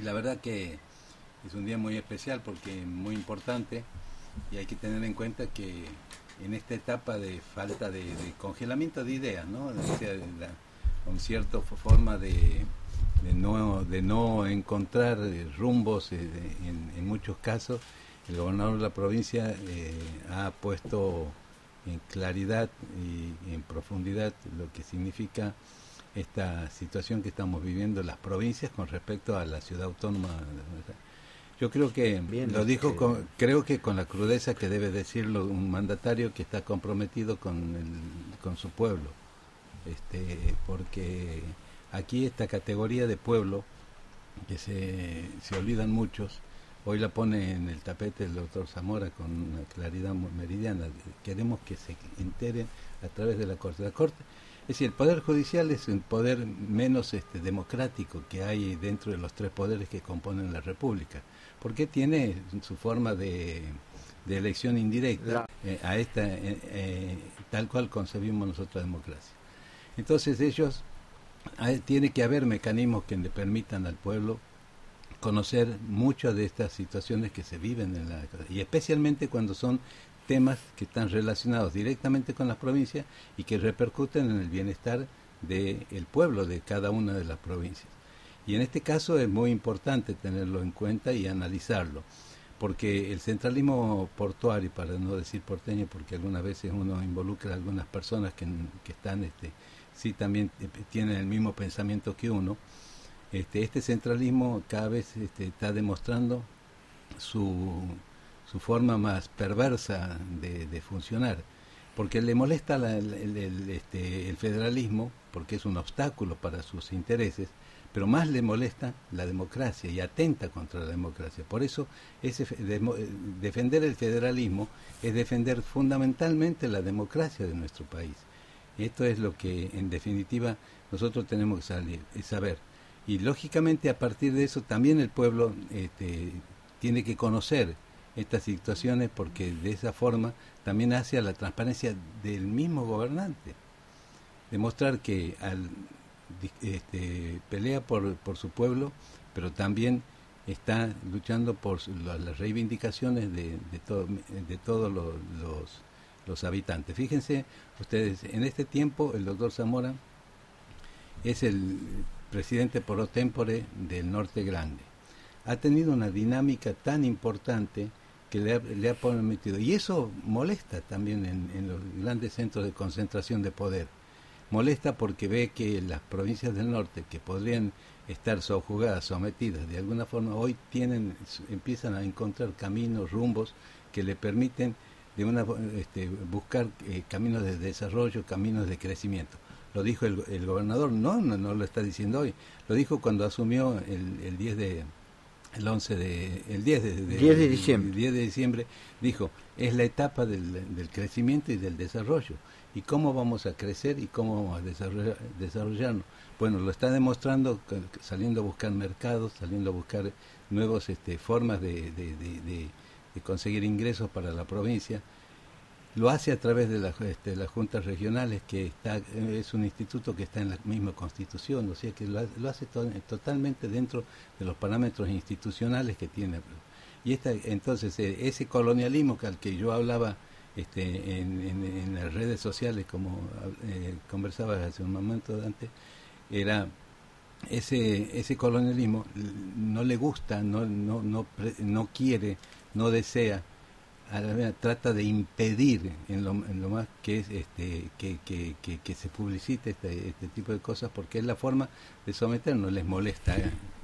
Y la verdad que es un día muy especial porque muy importante y hay que tener en cuenta que en esta etapa de falta de, congelamiento de ideas, ¿no? con cierta forma de, no, de no encontrar rumbos eh, en, muchos casos, el gobernador de la provincia eh, ha puesto en claridad y en profundidad lo que significa esta situación que estamos viviendo en las provincias con respecto a la ciudad autónoma. Yo creo que lo dijo, este, con, creo que con la crudeza que debe decirlo un mandatario que está comprometido con, con su pueblo, este, porque aquí esta categoría de pueblo que se, se olvidan muchos, hoy la pone en el tapete el doctor Zamora con una claridad meridiana. Queremos que se enteren a través de la Corte. La Corte es decir, el Poder Judicial es el poder menos este, democrático que hay dentro de los tres poderes que componen la República, porque tiene su forma de, elección indirecta eh, a esta, eh, eh, tal cual concebimos nosotros la democracia. Entonces ellos, tiene que haber mecanismos que le permitan al pueblo conocer muchas de estas situaciones que se viven en la y especialmente cuando son temas que están relacionados directamente con las provincias y que repercuten en el bienestar del pueblo de cada una de las provincias. Y en este caso es muy importante tenerlo en cuenta y analizarlo, porque el centralismo portuario, para no decir porteño, porque algunas veces uno involucra a algunas personas que, que están, este, sí también tienen el mismo pensamiento que uno, este, este centralismo cada vez este, está demostrando su su forma más perversa de, funcionar, porque le molesta el, este, el federalismo, porque es un obstáculo para sus intereses, pero más le molesta la democracia y atenta contra la democracia. Por eso ese, defender el federalismo es defender fundamentalmente la democracia de nuestro país. Esto es lo que en definitiva nosotros tenemos que salir, saber. Y lógicamente a partir de eso también el pueblo este, tiene que conocer estas situaciones porque de esa forma también hace a la transparencia del mismo gobernante. Demostrar que al, este, pelea por, por su pueblo, pero también está luchando por las reivindicaciones de, de, todo, de todos los, los, habitantes. Fíjense ustedes, en este tiempo el doctor Zamora es el presidente por tempore del Norte Grande. Ha tenido una dinámica tan importante que le ha, permitido. Y eso molesta también en, los grandes centros de concentración de poder. Molesta porque ve que las provincias del norte, que podrían estar sojuzgadas, sometidas de alguna forma, hoy tienen, empiezan a encontrar caminos, rumbos que le permiten de una, este, buscar eh, caminos de desarrollo, caminos de crecimiento. Lo dijo el, gobernador, no, no, lo está diciendo hoy, lo dijo cuando asumió el, el 10 de, el 11 de el 10 de, 10 de diciembre. 10 de diciembre dijo es la etapa del, del, crecimiento y del desarrollo. Y cómo vamos a crecer y cómo vamos a desarrollarnos bueno lo está demostrando saliendo a buscar mercados saliendo a buscar nuevas este, formas de, de, de conseguir ingresos para la provincia lo hace a través de, este, las juntas regionales, que está, es un instituto que está en la misma constitución, o sea que lo, hace totalmente dentro de los parámetros institucionales que tiene. Y esta, entonces eh, ese colonialismo al que yo hablaba este, en, las redes sociales, como eh, conversaba hace un momento antes, era ese, ese colonialismo no le gusta, no, no, no, no quiere, no desea trata de impedir en lo, más que es este que, se publicite este, este tipo de cosas porque es la forma de someternos les molesta.